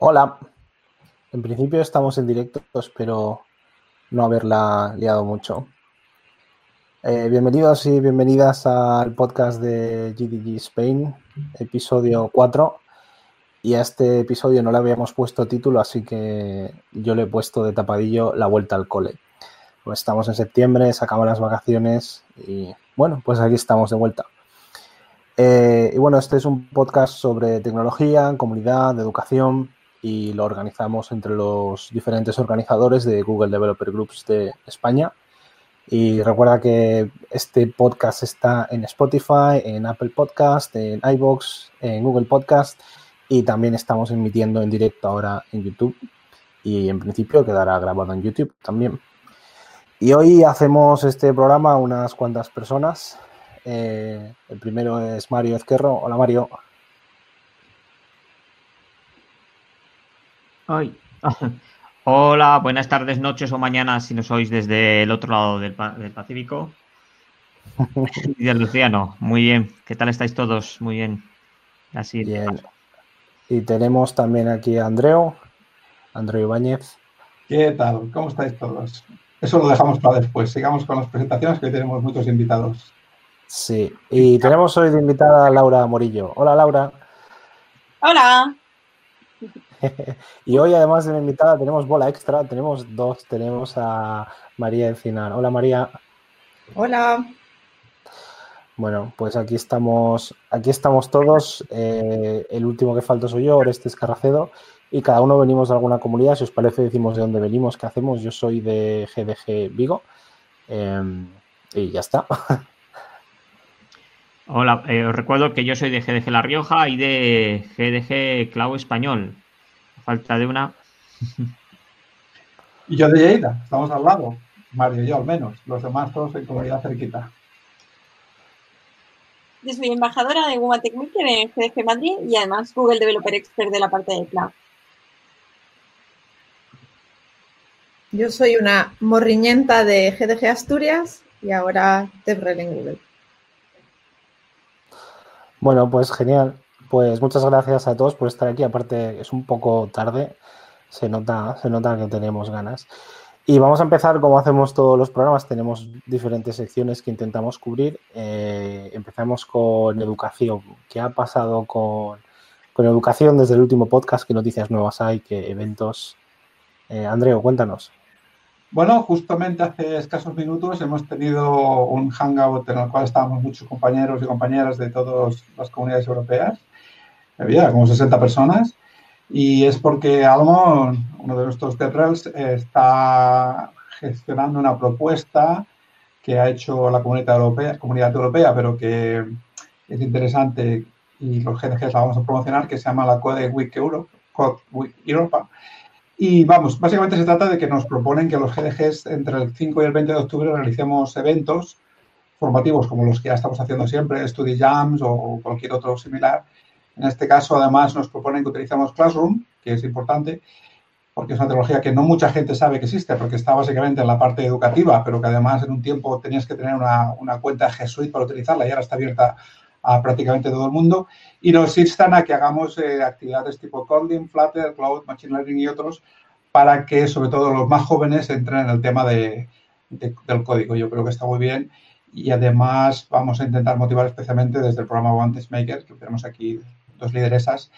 Hola. En principio estamos en directo, espero no haberla liado mucho. Eh, bienvenidos y bienvenidas al podcast de GDG Spain, episodio 4. Y a este episodio no le habíamos puesto título, así que yo le he puesto de tapadillo la vuelta al cole. Pues estamos en septiembre, se acaban las vacaciones y bueno, pues aquí estamos de vuelta. Eh, y bueno, este es un podcast sobre tecnología, comunidad, educación y lo organizamos entre los diferentes organizadores de Google Developer Groups de España. Y recuerda que este podcast está en Spotify, en Apple Podcast, en iBox, en Google Podcast y también estamos emitiendo en directo ahora en YouTube y en principio quedará grabado en YouTube también. Y hoy hacemos este programa unas cuantas personas. Eh, el primero es Mario Ezquerro. Hola Mario. Ay. Hola, buenas tardes, noches o mañanas si no sois desde el otro lado del, Pacífico. Y de Luciano, muy bien. ¿Qué tal estáis todos? Muy bien. Así. Bien. Y tenemos también aquí a Andreo, Andreo Ibáñez. ¿Qué tal? ¿Cómo estáis todos? Eso lo dejamos para después. Sigamos con las presentaciones que hoy tenemos muchos invitados. Sí, y tenemos hoy de invitada a Laura Morillo. Hola Laura. Hola. y hoy, además de la invitada, tenemos bola extra. Tenemos dos. Tenemos a María Encinar. Hola, María. Hola. Bueno, pues aquí estamos, aquí estamos todos. Eh, el último que falta soy yo, Orestes Escarracedo y cada uno venimos de alguna comunidad. Si os parece, decimos de dónde venimos, qué hacemos. Yo soy de GDG Vigo em, y ya está. Hola, eh, os recuerdo que yo soy de GDG La Rioja y de GDG Clau Español falta de una. y yo de Lleida, estamos al lado. Mario y yo al menos. Los demás todos en comunidad cerquita. Yo soy embajadora de Google Techmaker en GDG Madrid y además Google Developer Expert de la parte de cloud. Yo soy una morriñenta de GDG Asturias y ahora DevRel en Google. Bueno, pues genial. Pues muchas gracias a todos por estar aquí. Aparte, es un poco tarde, se nota, se nota que tenemos ganas. Y vamos a empezar como hacemos todos los programas. Tenemos diferentes secciones que intentamos cubrir. Eh, empezamos con educación. ¿Qué ha pasado con, educación desde el último podcast? ¿Qué noticias nuevas hay? ¿Qué eventos? Eh, Andreo, cuéntanos. Bueno, justamente hace escasos minutos hemos tenido un hangout en el cual estábamos muchos compañeros y compañeras de todas las comunidades europeas había como 60 personas, y es porque Almo, uno de nuestros DevRels, está gestionando una propuesta que ha hecho la comunidad europea, comunidad europea, pero que es interesante y los GDGs la vamos a promocionar, que se llama la Code Week Europe, Code Week Europa. Y vamos, básicamente se trata de que nos proponen que los GDGs entre el 5 y el 20 de octubre realicemos eventos formativos como los que ya estamos haciendo siempre, Study Jams o cualquier otro similar, en este caso, además, nos proponen que utilicemos Classroom, que es importante, porque es una tecnología que no mucha gente sabe que existe, porque está básicamente en la parte educativa, pero que además en un tiempo tenías que tener una, cuenta G para utilizarla y ahora está abierta a prácticamente todo el mundo. Y nos instan a que hagamos eh, actividades tipo Coding, Flutter, Cloud, Machine Learning y otros, para que sobre todo los más jóvenes entren en el tema de, del código. Yo creo que está muy bien y además vamos a intentar motivar especialmente desde el programa One Maker, que tenemos aquí dos lideresas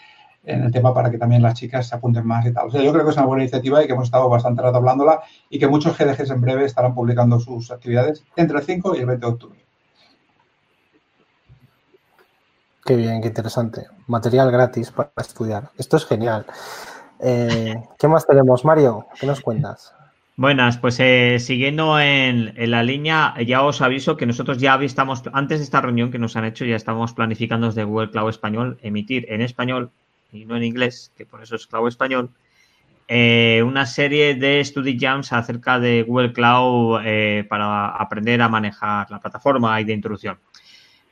en el tema para que también las chicas se apunten más y tal. O sea, yo creo que es una buena iniciativa y que hemos estado bastante rato hablándola y que muchos GDGs en breve estarán publicando sus actividades entre el 5 y el 20 de octubre. Qué bien, qué interesante. Material gratis para estudiar. Esto es genial. Eh, ¿Qué más tenemos, Mario? ¿Qué nos cuentas? Buenas, pues eh, siguiendo en, la línea, ya os aviso que nosotros ya estamos, antes de esta reunión que nos han hecho, ya estamos planificando desde Google Cloud Español emitir en español y no en inglés, que por eso es Cloud Español, eh, una serie de study jams acerca de Google Cloud eh, para aprender a manejar la plataforma y de introducción.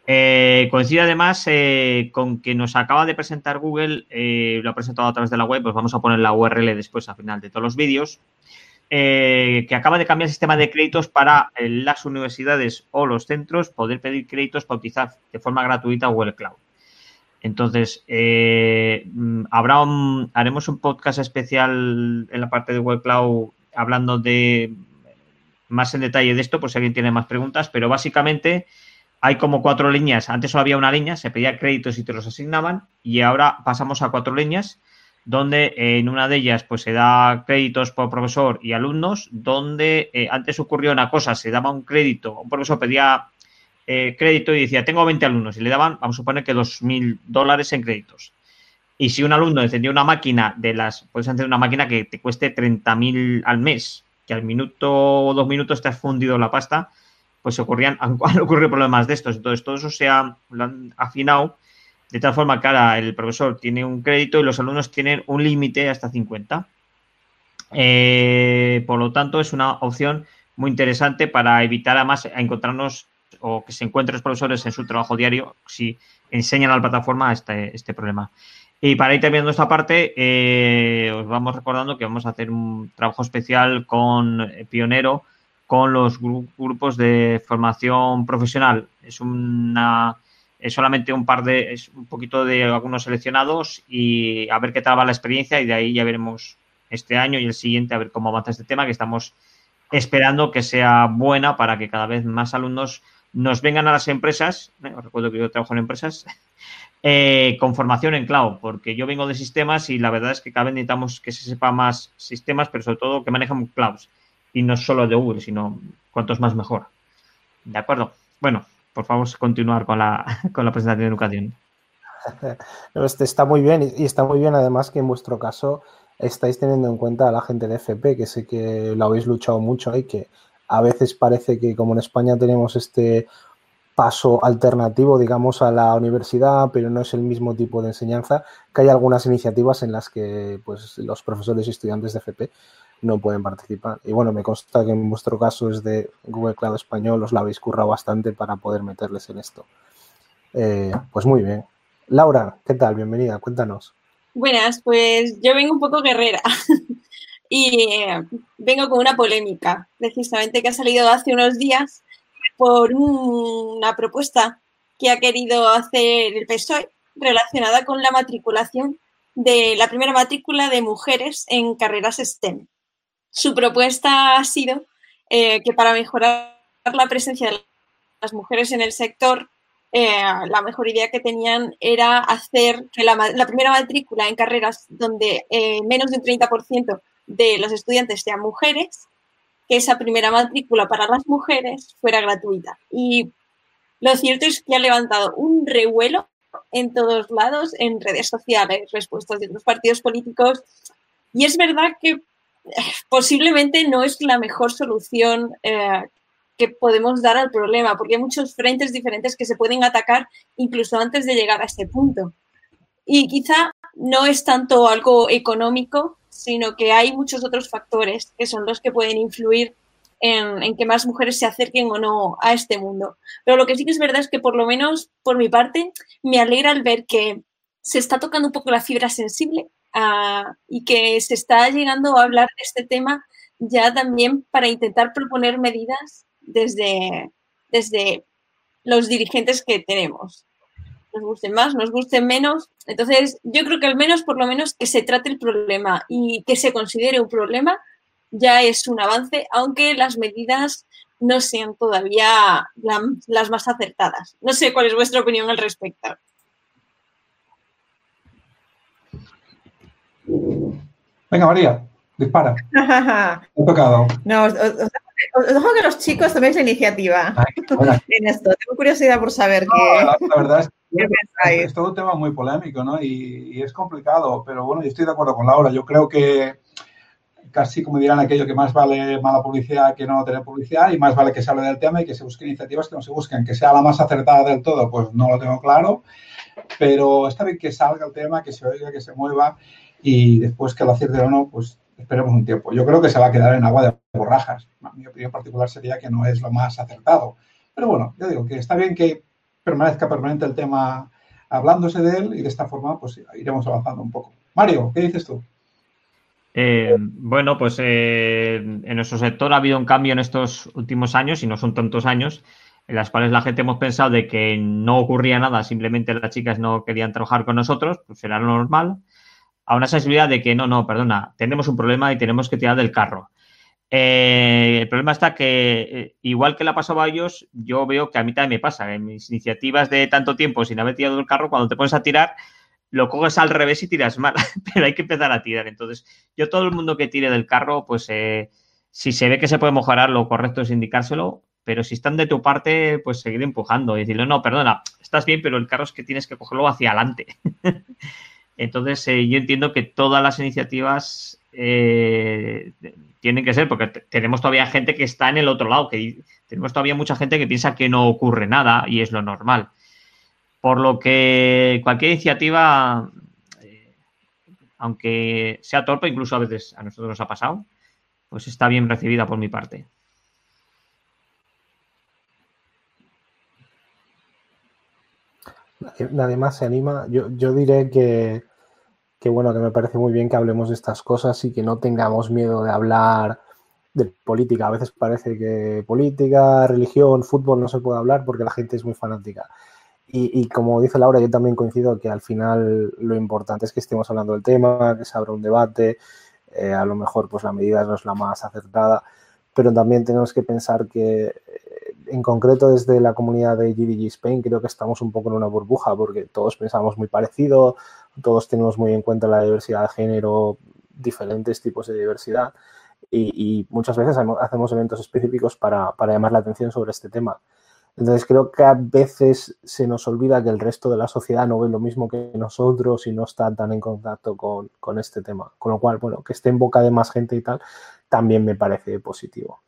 coincide además con que nos acaba de presentar Google, lo ha presentado a través de la web, pues vamos a poner la URL después al final de todos los vídeos. Eh, que acaba de cambiar el sistema de créditos para eh, las universidades o los centros poder pedir créditos para utilizar de forma gratuita Google Cloud. Entonces, eh, mm, habrá un- haremos un podcast especial en la parte de Web Cloud hablando de más en detalle de esto, por si alguien tiene más preguntas, pero básicamente hay como cuatro líneas. Antes solo había una línea, se pedía créditos y te los asignaban, y ahora pasamos a cuatro líneas, donde eh, en una de ellas pues se da créditos por profesor y alumnos, donde eh, antes ocurrió una cosa, se daba un crédito, un profesor pedía eh, crédito y decía, tengo 20 alumnos, y le daban, vamos a suponer que 2.000 dólares en créditos. Y si un alumno encendía una máquina de las, puedes encender una máquina que te cueste 30.000 al mes, que al minuto o dos minutos te has fundido la pasta, pues ocurrían, han, ocurrido problemas de estos. Entonces, todo eso se ha, lo han afinado de tal forma que ahora el profesor tiene un crédito y los alumnos tienen un límite hasta 50. Eh, por lo tanto, es una opción muy interesante para evitar además a encontrarnos o que se encuentren los profesores en su trabajo diario si enseñan a la plataforma este, este problema. Y para ir terminando esta parte, eh, os vamos recordando que vamos a hacer un trabajo especial con eh, Pionero, con los gru- grupos de formación profesional. Es una es solamente un par de, es un poquito de algunos seleccionados y a ver qué tal va la experiencia y de ahí ya veremos este año y el siguiente a ver cómo avanza este tema que estamos esperando que sea buena para que cada vez más alumnos nos vengan a las empresas. ¿eh? Recuerdo que yo trabajo en empresas eh, con formación en cloud, porque yo vengo de sistemas y la verdad es que cada vez necesitamos que se sepa más sistemas, pero sobre todo que manejan clouds y no solo de Google, sino cuantos más mejor. ¿De acuerdo? Bueno, por favor, continuar con la, con la presentación de educación. Este está muy bien y está muy bien además que en vuestro caso estáis teniendo en cuenta a la gente de FP, que sé que lo habéis luchado mucho y que a veces parece que como en España tenemos este paso alternativo, digamos, a la universidad, pero no es el mismo tipo de enseñanza, que hay algunas iniciativas en las que pues, los profesores y estudiantes de FP no pueden participar. Y bueno, me consta que en vuestro caso es de Google Cloud Español, os la habéis currado bastante para poder meterles en esto. Eh, pues muy bien. Laura, ¿qué tal? Bienvenida, cuéntanos. Buenas, pues yo vengo un poco guerrera y eh, vengo con una polémica, precisamente que ha salido hace unos días por un- una propuesta que ha querido hacer el PSOE relacionada con la matriculación de la primera matrícula de mujeres en carreras STEM. Su propuesta ha sido eh, que para mejorar la presencia de las mujeres en el sector, eh, la mejor idea que tenían era hacer que la, primera matrícula en carreras donde eh, menos de un 30% de los estudiantes sean mujeres, que esa primera matrícula para las mujeres fuera gratuita. Y lo cierto es que ha levantado un revuelo en todos lados, en redes sociales, respuestas de otros partidos políticos. Y es verdad que posiblemente no es la mejor solución eh, que podemos dar al problema, porque hay muchos frentes diferentes que se pueden atacar incluso antes de llegar a este punto. Y quizá no es tanto algo económico, sino que hay muchos otros factores que son los que pueden influir en, en que más mujeres se acerquen o no a este mundo. Pero lo que sí que es verdad es que por lo menos por mi parte me alegra el ver que se está tocando un poco la fibra sensible ah, y que se está llegando a hablar de este tema ya también para intentar proponer medidas desde, desde los dirigentes que tenemos. Nos gusten más, nos gusten menos. Entonces, yo creo que al menos, por lo menos, que se trate el problema y que se considere un problema ya es un avance, aunque las medidas no sean todavía la- las más acertadas. No sé cuál es vuestra opinión al respecto. Venga, María, dispara. Ha tocado. no, os, os- os- os dejo que los chicos toméis la iniciativa Ay, bueno, en esto. Tengo curiosidad por saber no, qué, la, la verdad es que es todo un tema muy polémico, ¿no? Y, y es complicado, pero bueno, yo estoy de acuerdo con Laura. Yo creo que casi como dirán aquello que más vale mala publicidad que no tener publicidad y más vale que se hable del tema y que se busquen iniciativas que no se busquen. Que sea la más acertada del todo, pues no lo tengo claro, pero está bien que salga el tema, que se oiga, que se mueva y después que lo acierte o no, pues esperemos un tiempo. Yo creo que se va a quedar en agua de borrajas. Mi opinión particular sería que no es lo más acertado. Pero bueno, yo digo que está bien que permanezca permanente el tema hablándose de él y de esta forma pues iremos avanzando un poco. Mario, ¿qué dices tú? Eh, bueno, pues eh, en nuestro sector ha habido un cambio en estos últimos años, y no son tantos años, en las cuales la gente hemos pensado de que no ocurría nada, simplemente las chicas no querían trabajar con nosotros, pues era lo normal, a una sensibilidad de que no, no, perdona, tenemos un problema y tenemos que tirar del carro. Eh, el problema está que, eh, igual que le ha pasado a ellos, yo veo que a mí también me pasa. En mis iniciativas de tanto tiempo sin haber tirado del carro, cuando te pones a tirar, lo coges al revés y tiras mal, pero hay que empezar a tirar. Entonces, yo todo el mundo que tire del carro, pues eh, si se ve que se puede mejorar, lo correcto es indicárselo, pero si están de tu parte, pues seguir empujando y decirle, no, perdona, estás bien, pero el carro es que tienes que cogerlo hacia adelante. Entonces, eh, yo entiendo que todas las iniciativas eh, tienen que ser, porque tenemos todavía gente que está en el otro lado, que tenemos todavía mucha gente que piensa que no ocurre nada y es lo normal. Por lo que cualquier iniciativa, eh, aunque sea torpe, incluso a veces a nosotros nos ha pasado, pues está bien recibida por mi parte. Nadie más se anima. Yo, yo diré que, que, bueno, que me parece muy bien que hablemos de estas cosas y que no tengamos miedo de hablar de política. A veces parece que política, religión, fútbol no se puede hablar porque la gente es muy fanática. Y, y, como dice Laura, yo también coincido que al final lo importante es que estemos hablando del tema, que se abra un debate. Eh, a lo mejor pues la medida no es la más acertada, pero también tenemos que pensar que en concreto desde la comunidad de GDG Spain creo que estamos un poco en una burbuja porque todos pensamos muy parecido, todos tenemos muy en cuenta la diversidad de género, diferentes tipos de diversidad y, y muchas veces hacemos eventos específicos para, para, llamar la atención sobre este tema. Entonces creo que a veces se nos olvida que el resto de la sociedad no ve lo mismo que nosotros y no está tan en contacto con, con este tema. Con lo cual, bueno, que esté en boca de más gente y tal, también me parece positivo.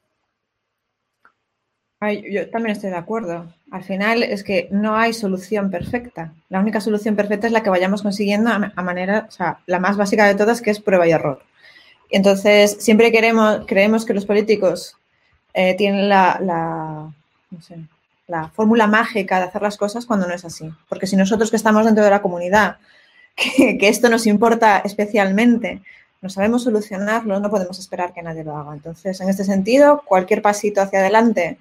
Yo también estoy de acuerdo. Al final es que no hay solución perfecta. La única solución perfecta es la que vayamos consiguiendo a, manera, o sea, la más básica de todas, que es prueba y error. Entonces, siempre queremos, creemos que los políticos eh, tienen la, la, fórmula mágica de hacer las cosas cuando no es así. Porque si nosotros que estamos dentro de la comunidad, que esto nos importa especialmente, no sabemos solucionarlo, no podemos esperar que nadie lo haga. Entonces, en este sentido, cualquier pasito hacia adelante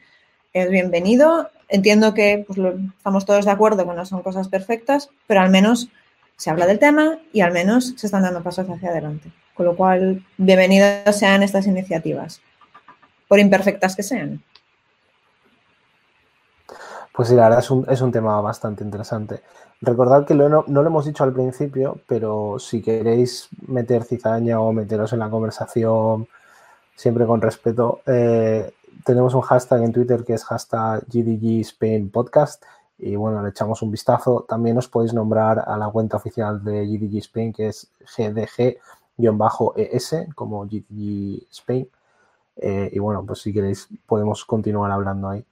es bienvenido. Entiendo que pues, estamos todos de acuerdo que no son cosas perfectas, pero al menos se habla del tema y al menos se están dando pasos hacia adelante. Con lo cual, bienvenidas sean estas iniciativas, por imperfectas que sean. Pues sí, la verdad es un, es un tema bastante interesante. Recordad que no, no, lo hemos dicho al principio, pero si queréis meter cizaña o meteros en la conversación, siempre con respeto, eh, tenemos un hashtag en Twitter que es hashtag GDG Spain Podcast y bueno, le echamos un vistazo. También os podéis nombrar a la cuenta oficial de GDG Spain que es GDG-ES como GDG Spain. Eh, y bueno, pues si queréis podemos continuar hablando ahí.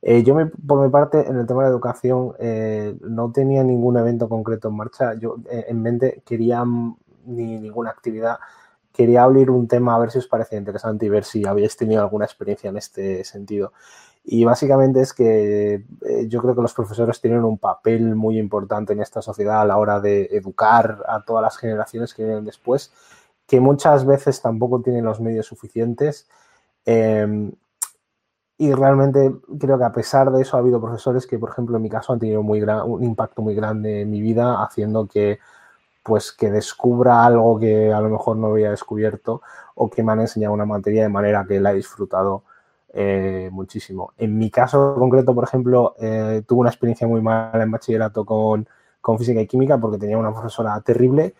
Eh, yo me, por mi parte en el tema de educación eh, no tenía ningún evento concreto en marcha. Yo eh, en mente quería ni ninguna actividad quería abrir un tema a ver si os parecía interesante y ver si habéis tenido alguna experiencia en este sentido. Y básicamente es que eh, yo creo que los profesores tienen un papel muy importante en esta sociedad a la hora de educar a todas las generaciones que vienen después, que muchas veces tampoco tienen los medios suficientes. Eh, y realmente creo que a pesar de eso ha habido profesores que, por ejemplo, en mi caso han tenido muy gran, un impacto muy grande en mi vida, haciendo que pues que descubra algo que a lo mejor no había descubierto o que me han enseñado una materia de manera que la he disfrutado eh, muchísimo. En mi caso concreto, por ejemplo, eh, tuve una experiencia muy mala en bachillerato con, con, física y química porque tenía una profesora terrible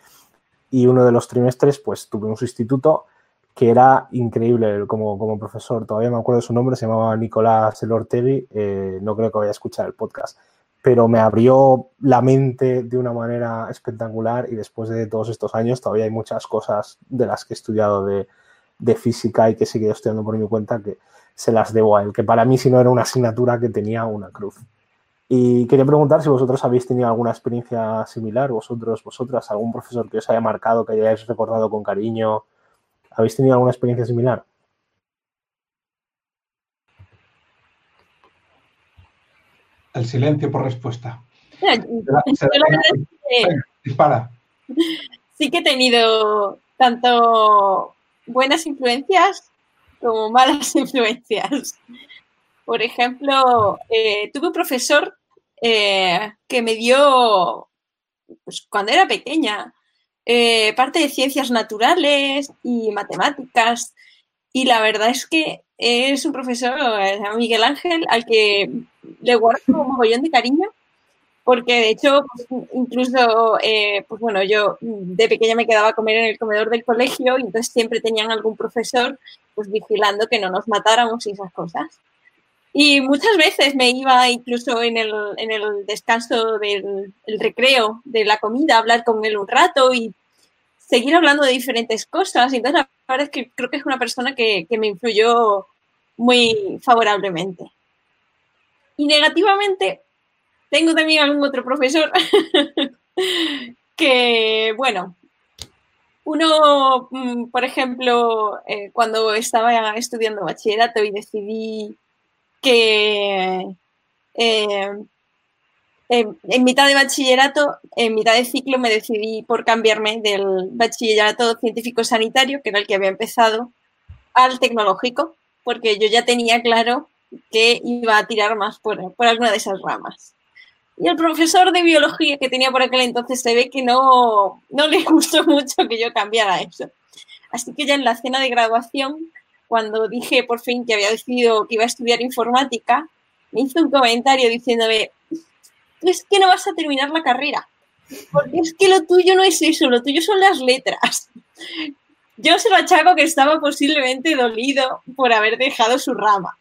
y uno de los trimestres pues tuve un sustituto que era increíble como, como profesor. Todavía me acuerdo de su nombre, se llamaba Nicolás Elortegui, eh, no creo que vaya a escuchar el podcast pero me abrió la mente de una manera espectacular y después de todos estos años todavía hay muchas cosas de las que he estudiado de, de física y que he seguido estudiando por mi cuenta que se las debo a él, que para mí si no era una asignatura que tenía una cruz. Y quería preguntar si vosotros habéis tenido alguna experiencia similar, vosotros, vosotras, algún profesor que os haya marcado, que hayáis recordado con cariño. ¿Habéis tenido alguna experiencia similar? El silencio por respuesta. Mira, será, que Venga, dispara. sí que he tenido tanto buenas influencias como malas influencias. Por ejemplo, eh, tuve un profesor eh, que me dio, pues, cuando era pequeña, eh, parte de ciencias naturales y matemáticas. Y la verdad es que es un profesor, Miguel Ángel, al que le guardo un mogollón de cariño porque de hecho, pues, incluso, eh, pues bueno, yo de pequeña me quedaba a comer en el comedor del colegio y entonces siempre tenían algún profesor pues vigilando que no nos matáramos y esas cosas. Y muchas veces me iba incluso en el, en el descanso del recreo de la comida a hablar con él un rato y seguir hablando de diferentes cosas. Entonces, la verdad es que creo que es una persona que, que me influyó muy favorablemente. Y negativamente, tengo también algún otro profesor que, bueno, uno, mm, por ejemplo, eh, cuando estaba estudiando bachillerato y decidí que eh, en mitad de bachillerato, en mitad de ciclo, me decidí por cambiarme del bachillerato científico sanitario, que era el que había empezado, al tecnológico, porque yo ya tenía claro que iba a tirar más por, por alguna de esas ramas. Y el profesor de biología que tenía por aquel entonces se ve que no, no le gustó mucho que yo cambiara eso. Así que ya en la cena de graduación, cuando dije por fin que había decidido que iba a estudiar informática, me hizo un comentario diciéndome, es que no vas a terminar la carrera, porque es que lo tuyo no es eso, lo tuyo son las letras. Yo se lo achaco que estaba posiblemente dolido por haber dejado su rama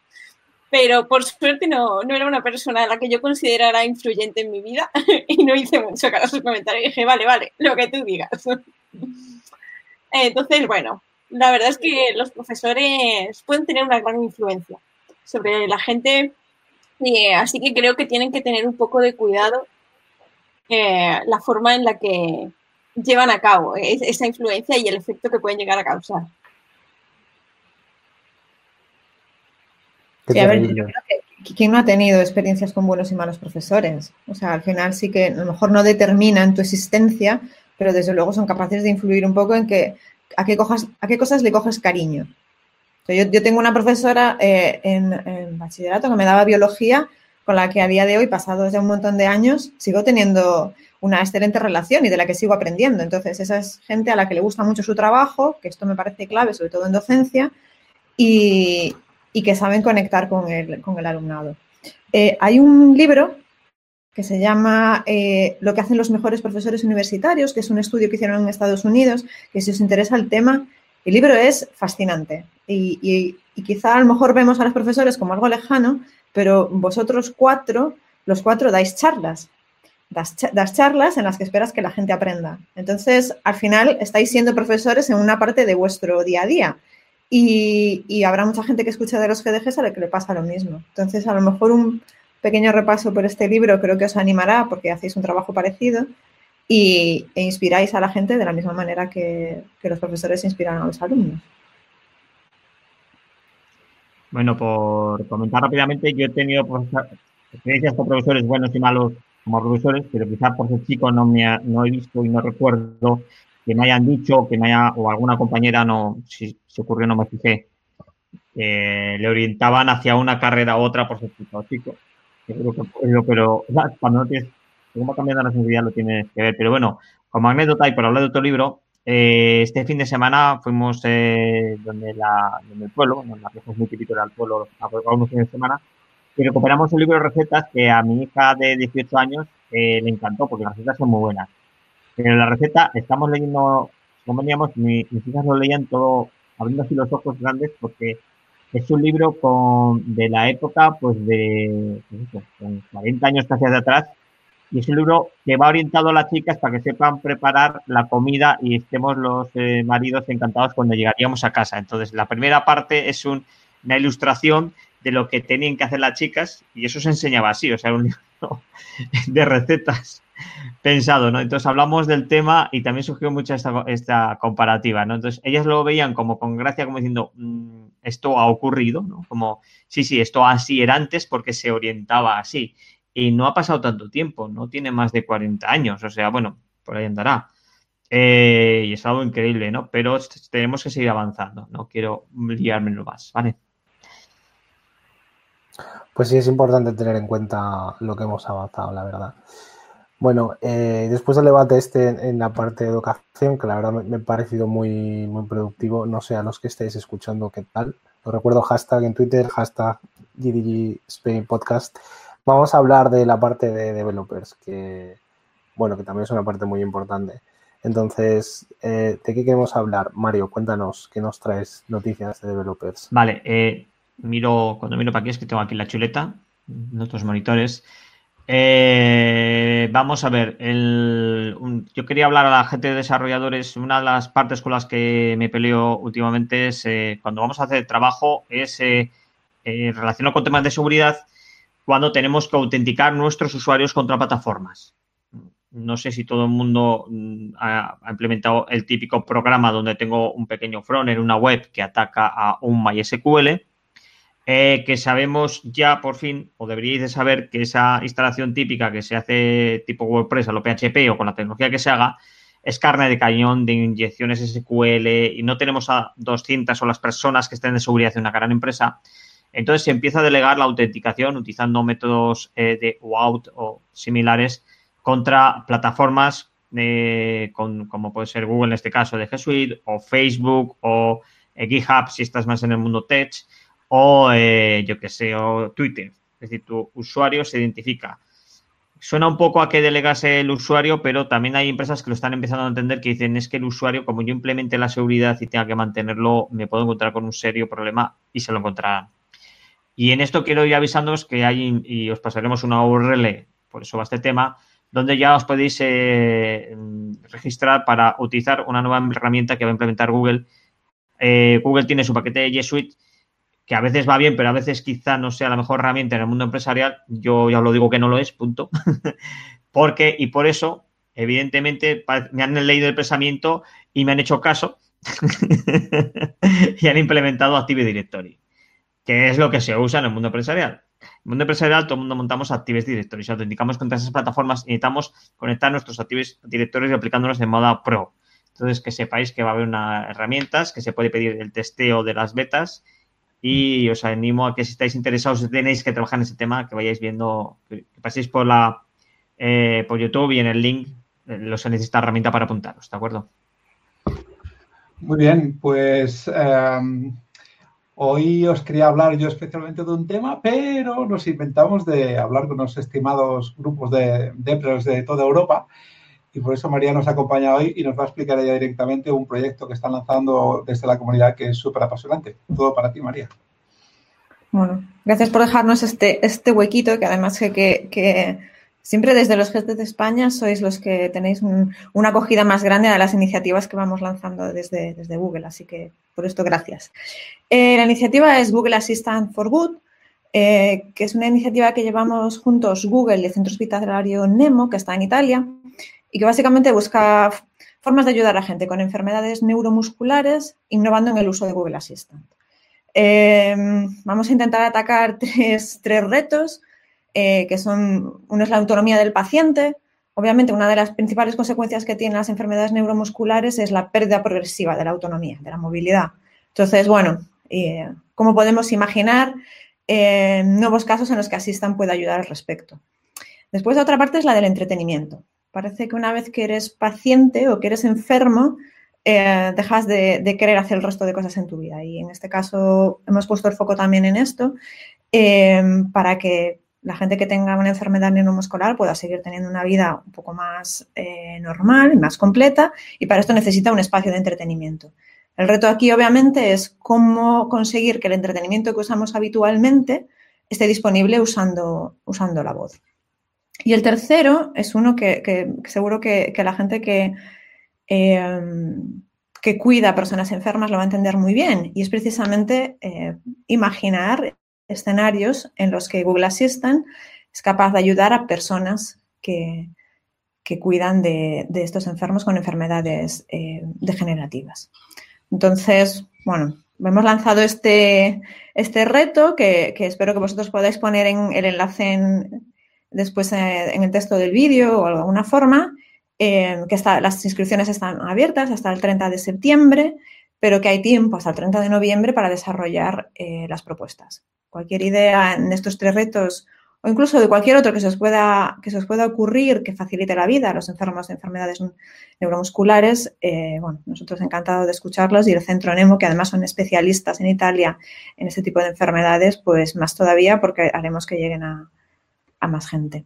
pero por suerte no, no era una persona a la que yo considerara influyente en mi vida y no hice mucho caso a sus comentarios dije, vale, vale, lo que tú digas. Entonces, bueno, la verdad es que los profesores pueden tener una gran influencia sobre la gente, y, así que creo que tienen que tener un poco de cuidado eh, la forma en la que llevan a cabo esa influencia y el efecto que pueden llegar a causar. Sí, a ver, yo creo que ¿quién no ha tenido experiencias con buenos y malos profesores? O sea, al final sí que a lo mejor no determinan tu existencia, pero desde luego son capaces de influir un poco en que a qué, cojas, a qué cosas le coges cariño. yo, tengo una profesora eh, en, bachillerato que me daba biología, con la que a día de hoy, pasados ya un montón de años, sigo teniendo una excelente relación y de la que sigo aprendiendo. Entonces, esa es gente a la que le gusta mucho su trabajo, que esto me parece clave, sobre todo en docencia, y, y que saben conectar con el, con el alumnado. Eh, hay un libro que se llama eh, Lo que hacen los mejores profesores universitarios, que es un estudio que hicieron en Estados Unidos, que si os interesa el tema, el libro es fascinante y, quizá a lo mejor vemos a los profesores como algo lejano, pero vosotros cuatro, los cuatro dais charlas, das, das, charlas en las que esperas que la gente aprenda. Entonces, al final estáis siendo profesores en una parte de vuestro día a día y, habrá mucha gente que escucha de los GDGs a la que le pasa lo mismo. Entonces, a lo mejor un pequeño repaso por este libro creo que os animará porque hacéis un trabajo parecido y, e inspiráis a la gente de la misma manera que, los profesores inspiran a los alumnos. Bueno, por comentar rápidamente, yo he tenido experiencias con profesores buenos y malos como profesores, pero quizás por ser chico no, me no he visto y no recuerdo que me hayan dicho, que me haya, o alguna compañera no, si se ocurrió, no me fijé, le orientaban hacia una carrera u otra por su chico. Creo que, pero cuando no tienes, según va cambiando la sensibilidad lo tienes que ver. Pero bueno, como anécdota y por hablar de otro libro, eh, este fin de semana fuimos eh, donde, la, donde el pueblo, la que es muy típico del pueblo, a unos fines de semana, y recuperamos un libro de recetas que a mi hija de 18 años eh, le encantó porque las recetas son muy buenas. Pero la receta, estamos leyendo, como veníamos, mis hijas lo leían todo abriendo así los ojos grandes porque es un libro con, de la época, pues de, con 40 años casi atrás, y es un libro que va orientado a las chicas para que sepan preparar la comida y estemos los eh, maridos encantados cuando llegaríamos a casa. Entonces, la primera parte es una ilustración de lo que tenían que hacer las chicas y eso se enseñaba así, o sea, un libro de recetas pensado, ¿no? Entonces hablamos del tema y también surgió mucha esta, comparativa, ¿no? Entonces ellas lo veían como con gracia, como diciendo, mm, esto ha ocurrido, ¿no? Como, sí, sí, esto así era antes porque se orientaba así. Y no ha pasado tanto tiempo, no tiene más de 40 años, o sea, bueno, por ahí andará. Eh, y es algo increíble, ¿no? Pero tenemos que seguir avanzando, no quiero liármelo más, ¿vale? Pues sí, es importante tener en cuenta lo que hemos avanzado, la verdad. Bueno, eh, después del debate este en, la parte de educación, que la verdad me, ha parecido muy, muy productivo, no sé a los que estéis escuchando qué tal. Os recuerdo hashtag en Twitter, hashtag GDG Spain Podcast. Vamos a hablar de la parte de developers, que bueno, que también es una parte muy importante. Entonces, eh, ¿de qué queremos hablar? Mario, cuéntanos, ¿qué nos traes noticias de developers? Vale, eh, miro, cuando miro para aquí es que tengo aquí la chuleta, nuestros monitores. Eh, vamos a ver, yo quería hablar a la gente de desarrolladores. Una de las partes con las que me peleo últimamente es cuando vamos a hacer trabajo, es relacionado con temas de seguridad, cuando tenemos que autenticar nuestros usuarios contra plataformas no sé si todo el mundo mm, ha, implementado el típico programa donde tengo un pequeño front en una web que ataca a un MySQL, eh, que sabemos ya por fin, o deberíais de saber que esa instalación típica que se hace tipo WordPress a lo PHP o con la tecnología que se haga, es carne de cañón de inyecciones SQL y no tenemos a 200 o las personas que estén de seguridad en una gran empresa. Entonces se empieza a delegar la autenticación utilizando métodos eh, de OAuth o similares contra plataformas como puede ser Google en este caso de G Suite o Facebook o eh, GitHub si estás más en el mundo tech o eh, yo que sé, o Twitter. Es decir, tu usuario se identifica. Suena un poco a que delegas el usuario, pero también hay empresas que lo están empezando a entender que dicen es que el usuario, como yo implemente la seguridad y tenga que mantenerlo, me puedo encontrar con un serio problema y se lo encontrarán. Y en esto quiero ir avisándoos que hay, y os pasaremos una URL, por eso va este tema, donde ya os podéis eh, registrar para utilizar una nueva herramienta que va a implementar Google. Eh, Google tiene su paquete de G Suite que a veces va bien, pero a veces quizá no sea la mejor herramienta en el mundo empresarial. Yo ya lo digo que no lo es, punto. Porque, y por eso, evidentemente, me han leído el pensamiento y me han hecho caso y han implementado Active Directory, que es lo que se usa en el mundo empresarial. En el mundo empresarial, todo el mundo montamos Active Directory. Autenticamos contra esas plataformas, necesitamos conectar nuestros Active Directory y aplicándolos de modo pro. Entonces, que sepáis que va a haber unas herramientas, que se puede pedir el testeo de las betas y os animo a que si estáis interesados, si tenéis que trabajar en ese tema, que vayáis viendo, que paséis por la eh, por YouTube y en el link eh, los necesita herramienta para apuntaros, ¿de acuerdo? Muy bien, pues em, Hoy os quería hablar yo especialmente de un tema, pero nos inventamos de hablar con los estimados grupos de DEPRES de toda Europa. Y por eso María nos acompaña hoy y nos va a explicar ella directamente un proyecto que están lanzando desde la comunidad que es súper apasionante. Todo para ti, María. Bueno, gracias por dejarnos este, este huequito que además que, que Siempre desde los gestos de España sois los que tenéis una acogida más grande a las iniciativas que vamos lanzando desde, desde Google, así que por esto gracias. Eh, la iniciativa es Google Assistant for Good, eh, que es una iniciativa que llevamos juntos Google y el Centro Hospitalario Nemo, que está en Italia, y que básicamente busca formas de ayudar a gente con enfermedades neuromusculares innovando en el uso de Google Assistant. Eh, vamos a intentar atacar tres, tres retos eh, que son, uno es la autonomía del paciente. Obviamente, una de las principales consecuencias que tienen las enfermedades neuromusculares es la pérdida progresiva de la autonomía, de la movilidad. Entonces, bueno, eh, ¿cómo podemos imaginar eh, nuevos casos en los que Asistan puede ayudar al respecto? Después, la otra parte es la del entretenimiento. Parece que una vez que eres paciente o que eres enfermo, dejas de, querer hacer el resto de cosas en tu vida. Y en este caso hemos puesto el foco también en esto para que la gente que tenga una enfermedad neuromuscular pueda seguir teniendo una vida un poco más eh, normal y más completa y para esto necesita un espacio de entretenimiento. El reto aquí obviamente es cómo conseguir que el entretenimiento que usamos habitualmente esté disponible usando, usando la voz. Y el tercero es uno que, seguro que, la gente que, em, que cuida a personas enfermas lo va a entender muy bien y es precisamente eh, imaginar escenarios en los que Google Assistant es capaz de ayudar a personas que, cuidan de, estos enfermos con enfermedades eh, degenerativas. Entonces, bueno, hemos lanzado este, este reto que, espero que vosotros podáis poner en el enlace después eh, en el texto del vídeo o alguna forma, eh, que está, las inscripciones están abiertas hasta el 30 de septiembre pero que hay tiempo hasta el 30 de noviembre para desarrollar eh, las propuestas. Cualquier idea en estos tres retos o incluso de cualquier otro que se os pueda, que se os pueda ocurrir que facilite la vida a los enfermos de enfermedades neuromusculares, bueno, nosotros encantados de escucharlos y el Centro NEMO, que además son especialistas en Italia en este tipo de enfermedades, pues más todavía porque haremos que lleguen a, más gente.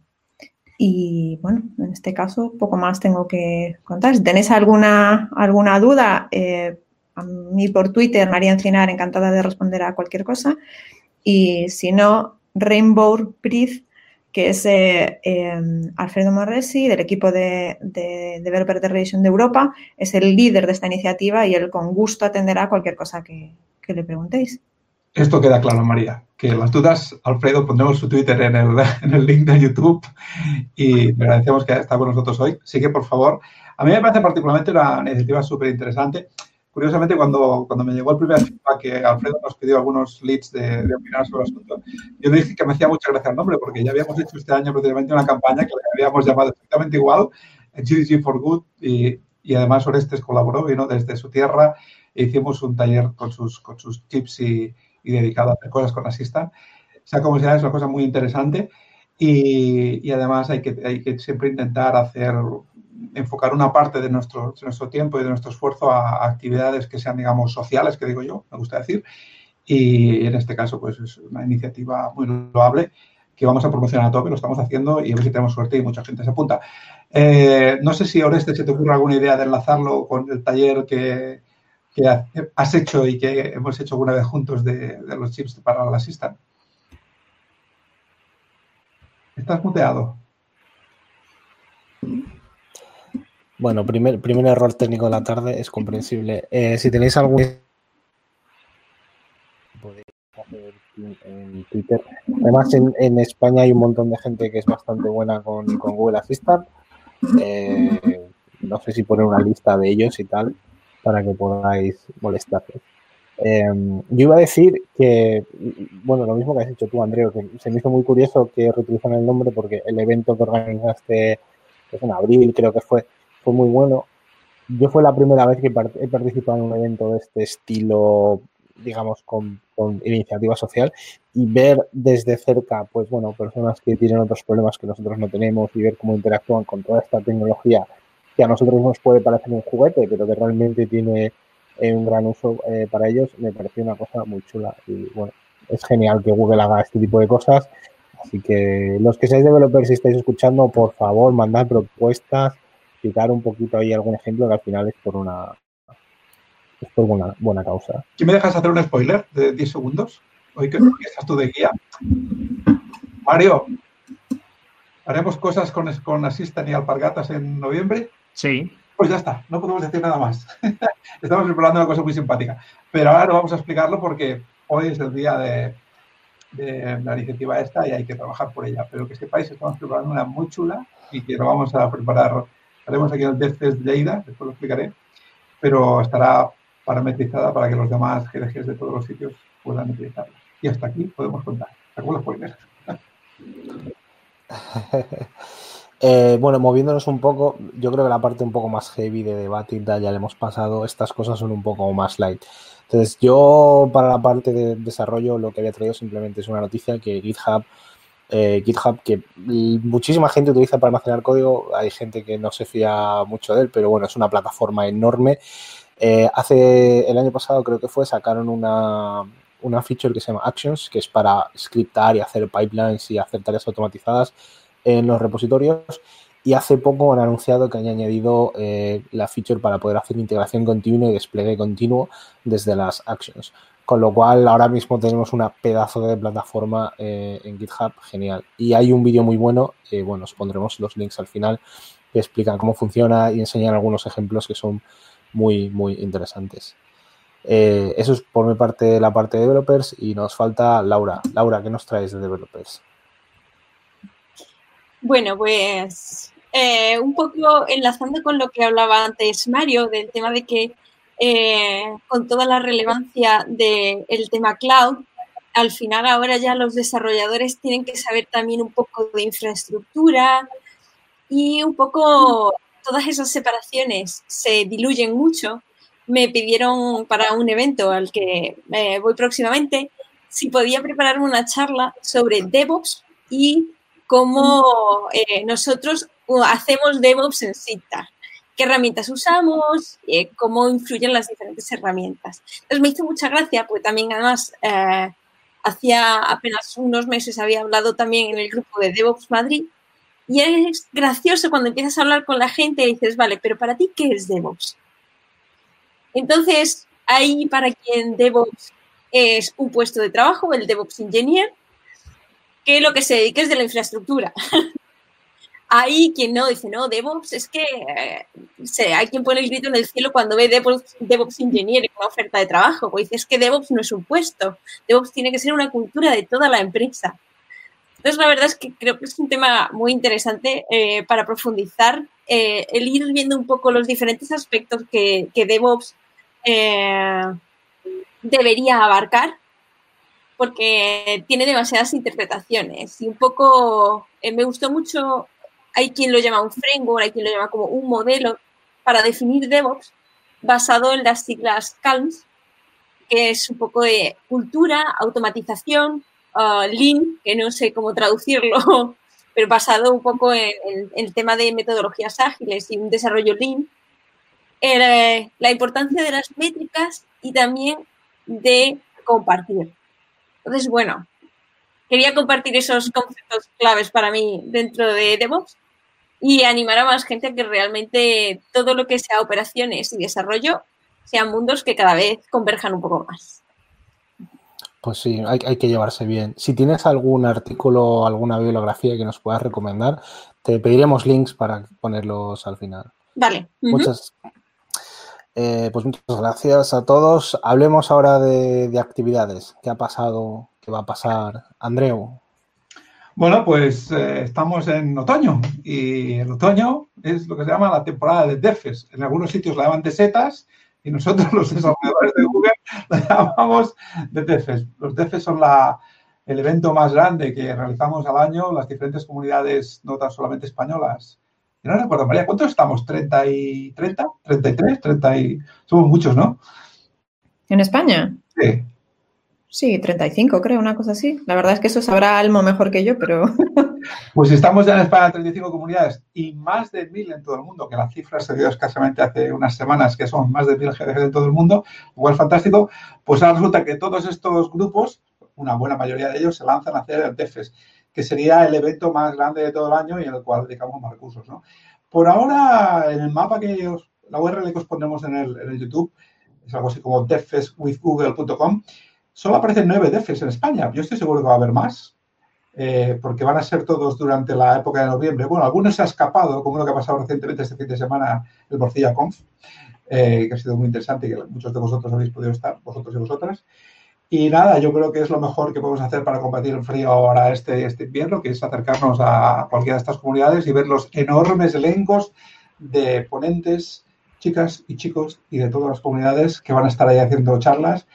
Y bueno, en este caso poco más tengo que contar. Si tenéis alguna, alguna duda, eh, a mí por Twitter, María Encinar, encantada de responder a cualquier cosa. Y si no, Rainbow Breath, que es eh, em, Alfredo Morresi, del equipo de, de, Developer Relation de Europa, es el líder de esta iniciativa y él con gusto atenderá cualquier cosa que, le preguntéis. Esto queda claro, María, que las dudas, Alfredo, pondremos su Twitter en el, en el link de YouTube y le agradecemos que haya estado con nosotros hoy. Así que, por favor, a mí me parece particularmente una iniciativa súper interesante curiosamente, cuando, cuando me llegó el primer feedback que Alfredo nos pidió algunos leads de, de opinar sobre el asunto, yo le dije que me hacía mucha gracia el nombre, porque ya habíamos hecho este año precisamente una campaña que le habíamos llamado exactamente igual, GDG for Good, y, y además Orestes colaboró, vino desde su tierra e hicimos un taller con sus, con sus tips y, y dedicado a hacer cosas con Assistant. O sea, como sea, es una cosa muy interesante. Y, y, además hay que, hay que siempre intentar hacer enfocar una parte de nuestro, nuestro tiempo y de nuestro esfuerzo a, actividades que sean, digamos, sociales, que digo yo, me gusta decir. Y en este caso, pues es una iniciativa muy loable que vamos a promocionar a tope, lo estamos haciendo y a ver si tenemos suerte y mucha gente se apunta. Eh, no sé si Oreste se te ocurre alguna idea de enlazarlo con el taller que, has hecho y que hemos hecho alguna vez juntos de, los chips para la Assistant. Estás muteado. Bueno, primer, primer error técnico de la tarde, es comprensible. Eh, si tenéis algún podéis hacer en Twitter. Además, en, España hay un montón de gente que es bastante buena con, Google Assistant. Eh, no sé si poner una lista de ellos y tal para que podáis molestarles. Eh, yo iba a decir que, bueno, lo mismo que has dicho tú, Andreo, que se me hizo muy curioso que reutilizan el nombre porque el evento que organizaste pues en abril, creo que fue, fue muy bueno. Yo fue la primera vez que he participado en un evento de este estilo, digamos, con, iniciativa social y ver desde cerca, pues bueno, personas que tienen otros problemas que nosotros no tenemos y ver cómo interactúan con toda esta tecnología que a nosotros nos puede parecer un juguete, pero que realmente tiene eh, un gran uso eh, para ellos, me pareció una cosa muy chula. Y bueno, es genial que Google haga este tipo de cosas. Así que los que seáis developers y estáis escuchando, por favor, mandad propuestas, explicar un poquito ahí algún ejemplo que al final es por una es por una buena causa. ¿Qué me dejas hacer un spoiler de 10 segundos? Hoy que estás tú de guía. Mario, ¿haremos cosas con, con Assistant y Alpargatas en noviembre? Sí. Pues ya está, no podemos decir nada más. Estamos preparando una cosa muy simpática. Pero ahora no vamos a explicarlo porque hoy es el día de, de la iniciativa esta y hay que trabajar por ella. Pero que sepáis, estamos preparando una muy chula y que lo vamos a preparar haremos aquí el Best de Lleida, después lo explicaré, pero estará parametrizada para que los demás GDGs de todos los sitios puedan utilizarla. Y hasta aquí podemos contar. ¿Algunos spoilers? eh, bueno, moviéndonos un poco, yo creo que la parte un poco más heavy de debate ya le hemos pasado, estas cosas son un poco más light. Entonces, yo para la parte de desarrollo lo que había traído simplemente es una noticia que GitHub eh, GitHub que muchísima gente utiliza para almacenar código. Hay gente que no se fía mucho de él, pero bueno, es una plataforma enorme. Eh, hace el año pasado, creo que fue, sacaron una, una feature que se llama Actions, que es para scriptar y hacer pipelines y hacer tareas automatizadas en los repositorios. Y hace poco han anunciado que han añadido eh, la feature para poder hacer integración continua y despliegue continuo desde las actions. Con lo cual, ahora mismo tenemos una pedazo de plataforma eh, en GitHub genial. Y hay un vídeo muy bueno, eh, bueno, os pondremos los links al final, que explican cómo funciona y enseñan algunos ejemplos que son muy, muy interesantes. Eso es por mi parte la parte de developers y nos falta Laura. Laura, ¿qué nos traes de developers? Bueno, pues un poco enlazando con lo que hablaba antes Mario, del tema de que eh, con toda la relevancia del tema cloud, al final ahora ya los desarrolladores tienen que saber también un poco de infraestructura y un poco todas esas separaciones se diluyen mucho. Me pidieron para un evento al que eh, voy próximamente si podía prepararme una charla sobre DevOps y cómo eh, nosotros hacemos DevOps en Cita, qué herramientas usamos, eh, cómo influyen las diferentes herramientas. Entonces me hizo mucha gracia, porque también además eh, hacía apenas unos meses había hablado también en el grupo de DevOps Madrid y es gracioso cuando empiezas a hablar con la gente y dices, vale, pero para ti, ¿qué es DevOps? Entonces, ahí para quien DevOps es un puesto de trabajo, el DevOps Engineer, que lo que se dedica es de la infraestructura. hay quien no dice, no, DevOps es que eh, hay quien pone el grito en el cielo cuando ve DevOps, DevOps Engineer en una oferta de trabajo. Pues dice, es que DevOps no es un puesto. DevOps tiene que ser una cultura de toda la empresa. Entonces, la verdad es que creo que es un tema muy interesante eh, para profundizar, eh, el ir viendo un poco los diferentes aspectos que, que DevOps debería abarcar porque tiene demasiadas interpretaciones y un poco eh, me gustó mucho, hay quien lo llama un framework, hay quien lo llama como un modelo para definir DevOps basado en las siglas CALMS, que es un poco de cultura, automatización, uh, Lean, que no sé cómo traducirlo, pero basado un poco en, el tema de metodologías ágiles y un desarrollo Lean, eh, la importancia de las métricas y también de compartir. Entonces, bueno, quería compartir esos conceptos claves para mí dentro de DevOps y animar a más gente a que realmente todo lo que sea operaciones y desarrollo sean mundos que cada vez converjan un poco más. Pues sí, hay, que llevarse bien. Si tienes algún artículo, alguna bibliografía que nos puedas recomendar, te pediremos links para ponerlos al final. Vale. Muchas, eh, pues muchas gracias a todos. Hablemos ahora de, actividades. ¿Qué ha pasado? ¿Qué va a pasar? Andreu. Bueno, pues eh, estamos en otoño y el otoño es lo que se llama la temporada de DEFES. En algunos sitios la llaman de setas y nosotros los desarrolladores de Google la llamamos de DEFES. Los DEFES son la, el evento más grande que realizamos al año, las diferentes comunidades, no tan solamente españolas, no recuerdo, María, ¿cuántos estamos? ¿30 y 30? ¿33? 30 y... Somos muchos, ¿no? ¿En España? Sí. Sí, 35 creo, una cosa así. La verdad es que eso sabrá Almo mejor que yo, pero... Pues estamos ya en España en 35 comunidades y más de mil en todo el mundo, que la cifra se dio escasamente hace unas semanas, que son más de mil GDG en todo el mundo, igual fantástico, pues ahora resulta que todos estos grupos, una buena mayoría de ellos, se lanzan a hacer el TEFES que sería el evento más grande de todo el año y en el cual dedicamos más recursos. ¿no? Por ahora, en el mapa que os, la URL que os pondremos en el, YouTube, es algo así como defeswithgoogle.com, solo aparecen nueve defes en España. Yo estoy seguro que va a haber más, eh, porque van a ser todos durante la época de noviembre. Bueno, algunos se ha escapado, como lo que ha pasado recientemente este fin de semana, el Morcilla Conf, eh, que ha sido muy interesante y que muchos de vosotros habéis podido estar, vosotros y vosotras. Y nada, yo creo que es lo mejor que podemos hacer para combatir el frío ahora este, este invierno, que es acercarnos a cualquiera de estas comunidades y ver los enormes elencos de ponentes, chicas y chicos y de todas las comunidades que van a estar ahí haciendo charlas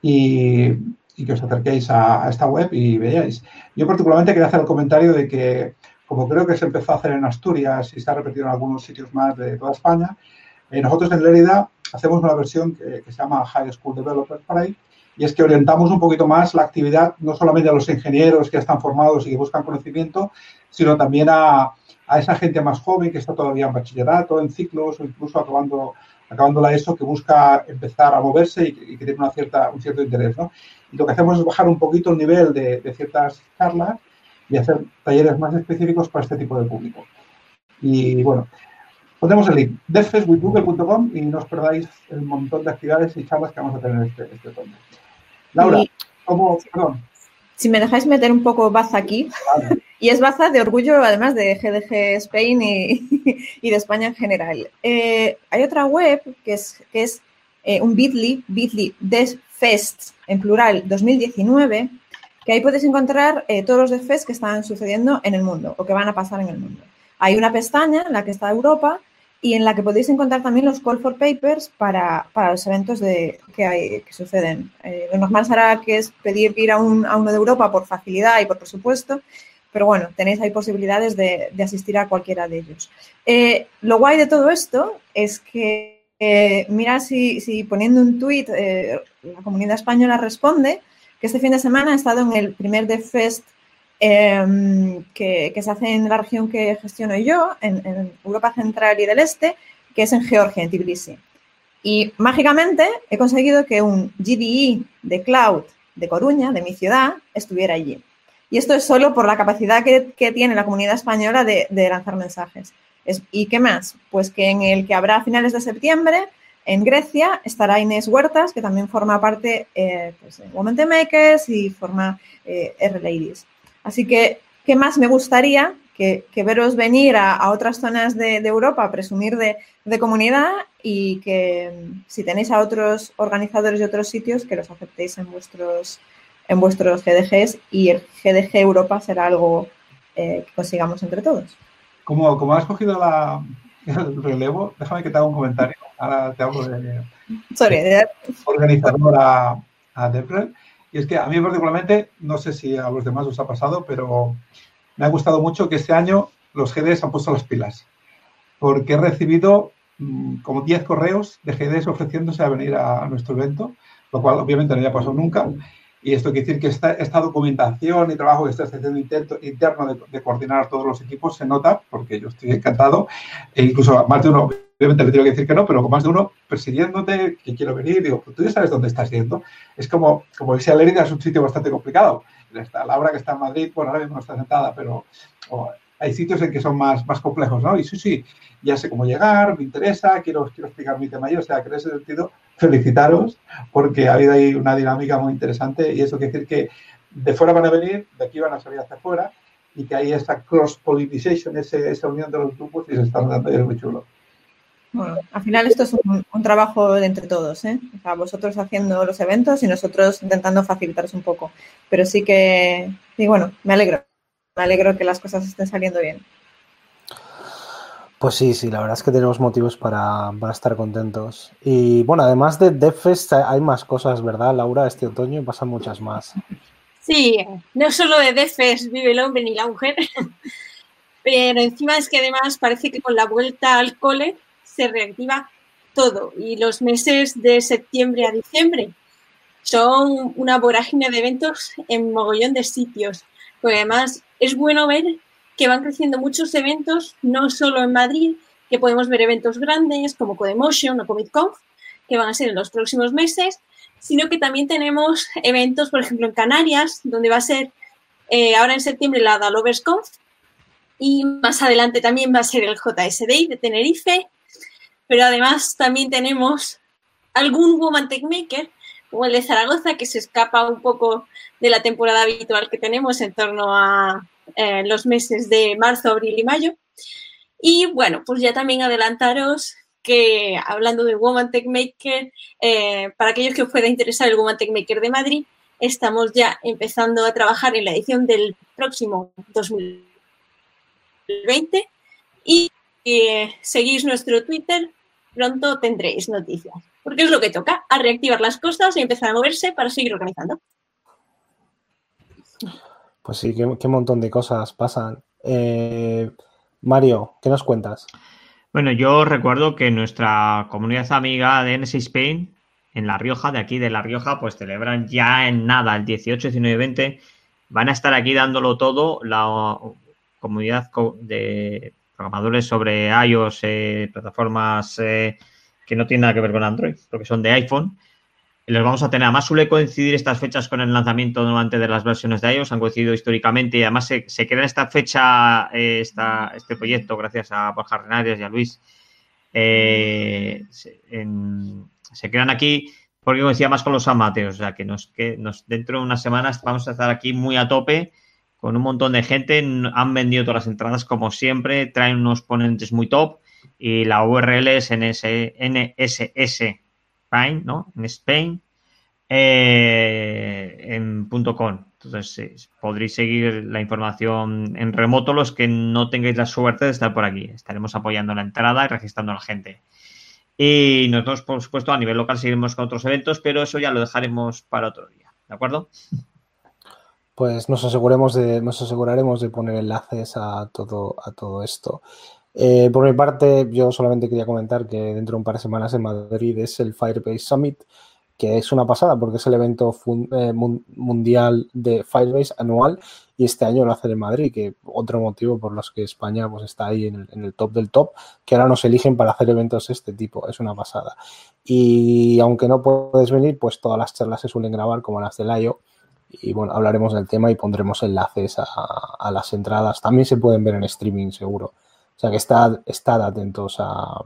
y, que os acerquéis a, esta web y veáis. Yo particularmente quería hacer el comentario de que, como creo que se empezó a hacer en Asturias y se ha repetido en algunos sitios más de toda España, eh, nosotros en Lérida hacemos una versión que, que se llama High School Developers Parade, y es que orientamos un poquito más la actividad no solamente a los ingenieros que están formados y que buscan conocimiento, sino también a, esa gente más joven que está todavía en bachillerato, en ciclos o incluso acabando, acabando la ESO, que busca empezar a moverse y, que tiene una cierta, un cierto interés. ¿no? Y lo que hacemos es bajar un poquito el nivel de, de ciertas charlas y hacer talleres más específicos para este tipo de público. Y bueno, Pondremos el link, defeswithgoogle.com y no os perdáis el montón de actividades y charlas que vamos a tener este, este otoño. Laura, ¿cómo? Perdón. Si me dejáis meter un poco baza aquí, y es baza de orgullo además de GDG Spain y, de España en general. Eh, hay otra web que es, que es eh, un bit.ly, bit.ly Fest en plural 2019, que ahí podéis encontrar eh, todos los DevFest que están sucediendo en el mundo o que van a pasar en el mundo. Hay una pestaña en la que está Europa y en la que podéis encontrar también los call for papers para, los eventos de, que, hay, que suceden. Eh, lo normal será que es pedir ir a, un, a, uno de Europa por facilidad y por presupuesto, pero bueno, tenéis ahí posibilidades de, asistir a cualquiera de ellos. Eh, lo guay de todo esto es que eh, mira si, si, poniendo un tuit eh, la comunidad española responde que este fin de semana he estado en el primer DevFest eh, que, que, se hace en la región que gestiono yo, en, en, Europa Central y del Este, que es en Georgia, en Tbilisi. Y mágicamente he conseguido que un GDE de cloud de Coruña, de mi ciudad, estuviera allí. Y esto es solo por la capacidad que, que tiene la comunidad española de, de lanzar mensajes. Es, ¿Y qué más? Pues que en el que habrá a finales de septiembre, en Grecia, estará Inés Huertas, que también forma parte eh, pues, de Women Makers y forma eh, R-Ladies. Así que, ¿qué más me gustaría que, que veros venir a, a otras zonas de, de, Europa a presumir de, de comunidad y que si tenéis a otros organizadores de otros sitios, que los aceptéis en vuestros, en vuestros GDGs y el GDG Europa será algo eh, que consigamos entre todos. Como, como has cogido la, el relevo, déjame que te haga un comentario. Ahora te hablo de, Sorry, de organizadora a Deprel. Y es que a mí particularmente, no sé si a los demás os ha pasado, pero me ha gustado mucho que este año los GDs han puesto las pilas. Porque he recibido mmm, como 10 correos de GDs ofreciéndose a venir a, nuestro evento, lo cual obviamente no había pasado nunca. Y esto quiere decir que esta, esta documentación y trabajo que está haciendo intento, interno de, de, coordinar todos los equipos se nota, porque yo estoy encantado. E incluso más de uno, obviamente le tengo que decir que no, pero con más de uno persiguiéndote, que quiero venir, digo, tú ya sabes dónde estás yendo. Es como, como Lérida, es un sitio bastante complicado. Está Laura, que está en Madrid, bueno, ahora mismo no está sentada, pero hay sitios en que son más, más complejos, ¿no? Y sí, sí, ya sé cómo llegar, me interesa, quiero, quiero explicar mi tema yo, o sea, que en ese sentido felicitaros porque ha habido ahí una dinámica muy interesante y eso quiere decir que de fuera van a venir, de aquí van a salir hacia afuera y que hay esa cross-pollinization, esa unión de los grupos y se están dando y es muy chulo. Bueno, al final esto es un, un trabajo de entre todos, ¿eh? O sea, vosotros haciendo los eventos y nosotros intentando facilitaros un poco. Pero sí que, y bueno, me alegro. Me alegro que las cosas estén saliendo bien. Pues sí, sí, la verdad es que tenemos motivos para, para estar contentos. Y bueno, además de DevFest hay más cosas, ¿verdad, Laura? Este otoño pasan muchas más. Sí, no solo de DevFest vive el hombre ni la mujer, pero encima es que además parece que con la vuelta al cole se reactiva todo y los meses de septiembre a diciembre son una vorágine de eventos en mogollón de sitios. Además es bueno ver que van creciendo muchos eventos, no solo en Madrid, que podemos ver eventos grandes como Codemotion o Comic Conf, que van a ser en los próximos meses, sino que también tenemos eventos, por ejemplo, en Canarias, donde va a ser eh, ahora en septiembre la Dalovers Conf, y más adelante también va a ser el JSD de Tenerife, pero además también tenemos algún Woman Tech Maker, como el de Zaragoza, que se escapa un poco de la temporada habitual que tenemos en torno a eh, los meses de marzo, abril y mayo. Y bueno, pues ya también adelantaros que hablando de Woman Tech Maker, eh, para aquellos que os pueda interesar el Woman Tech Maker de Madrid, estamos ya empezando a trabajar en la edición del próximo 2020 y eh, seguís nuestro Twitter, pronto tendréis noticias. Porque es lo que toca, a reactivar las cosas y empezar a moverse para seguir organizando. Pues sí, qué, qué montón de cosas pasan. Eh, Mario, ¿qué nos cuentas? Bueno, yo recuerdo que nuestra comunidad amiga de NS Spain, en La Rioja, de aquí de La Rioja, pues celebran ya en nada, el 18, 19 y 20. Van a estar aquí dándolo todo la comunidad de programadores sobre iOS, eh, plataformas eh, que no tienen nada que ver con Android, porque son de iPhone los vamos a tener. Además, suele coincidir estas fechas con el lanzamiento nuevamente de las versiones de iOS, han coincidido históricamente y además se, se queda esta fecha, eh, este proyecto, gracias a Borja Renarias y a Luis, eh, se, en, quedan aquí porque coincide más con los amateos, o sea que, nos, que nos, dentro de unas semanas vamos a estar aquí muy a tope con un montón de gente, han vendido todas las entradas como siempre, traen unos ponentes muy top y la URL es NS, NSS ¿no? En Spain, eh, en .com. Entonces, podréis seguir la información en remoto los que no tengáis la suerte de estar por aquí. Estaremos apoyando la entrada y registrando a la gente. Y nosotros, por supuesto, a nivel local seguiremos con otros eventos, pero eso ya lo dejaremos para otro día. ¿De acuerdo? Pues nos aseguremos de, nos aseguraremos de poner enlaces a todo, a todo esto. Eh, por mi parte, yo solamente quería comentar que dentro de un par de semanas en Madrid es el Firebase Summit, que es una pasada porque es el evento eh, mundial de Firebase anual y este año lo hace en Madrid, que otro motivo por los que España pues, está ahí en el, top del top, que ahora nos eligen para hacer eventos de este tipo, es una pasada. Y aunque no puedes venir, pues todas las charlas se suelen grabar como las del IO y bueno, hablaremos del tema y pondremos enlaces a, las entradas. También se pueden ver en streaming seguro. O sea que estad, atentos a.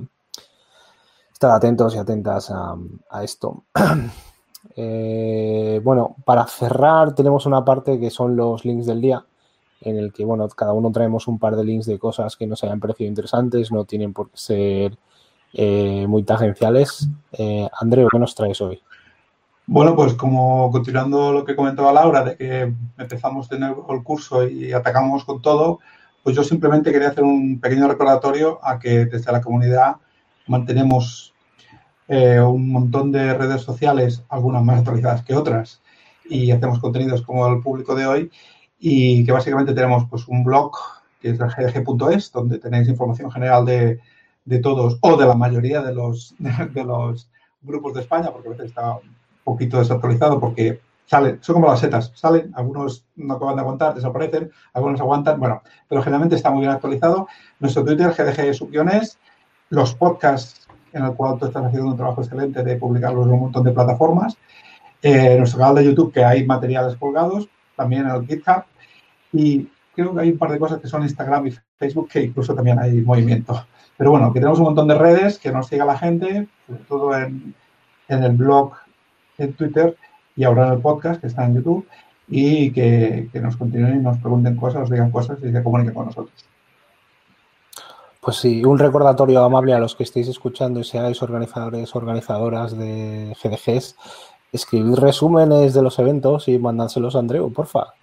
Estad atentos y atentas a, esto. Eh, bueno, para cerrar, tenemos una parte que son los links del día, en el que, bueno, cada uno traemos un par de links de cosas que nos hayan parecido interesantes, no tienen por qué ser eh, muy tangenciales. Eh, ¿qué nos traes hoy? Bueno, pues como continuando lo que comentaba Laura, de que empezamos de nuevo el curso y atacamos con todo, pues yo simplemente quería hacer un pequeño recordatorio a que desde la comunidad mantenemos eh, un montón de redes sociales, algunas más actualizadas que otras, y hacemos contenidos como el público de hoy, y que básicamente tenemos pues un blog que es gdg.es, donde tenéis información general de, de, todos o de la mayoría de los, de los grupos de España, porque a veces está poquito desactualizado porque salen, son como las setas, salen, algunos no acaban de aguantar, desaparecen, algunos aguantan, bueno, pero generalmente está muy bien actualizado. Nuestro Twitter, GDG Subguiones, los podcasts en el cual tú estás haciendo un trabajo excelente de publicarlos en un montón de plataformas, eh, nuestro canal de YouTube que hay materiales colgados, también en el GitHub y creo que hay un par de cosas que son Instagram y Facebook que incluso también hay movimiento. Pero bueno, que tenemos un montón de redes, que nos siga la gente, sobre todo en, en el blog, en Twitter y ahora en el podcast que está en YouTube y que, nos continúen y nos pregunten cosas, nos digan cosas y se comuniquen con nosotros. Pues sí, un recordatorio amable a los que estéis escuchando y seáis organizadores, organizadoras de GDGs, escribid resúmenes de los eventos y mandánselos a Andreu, porfa,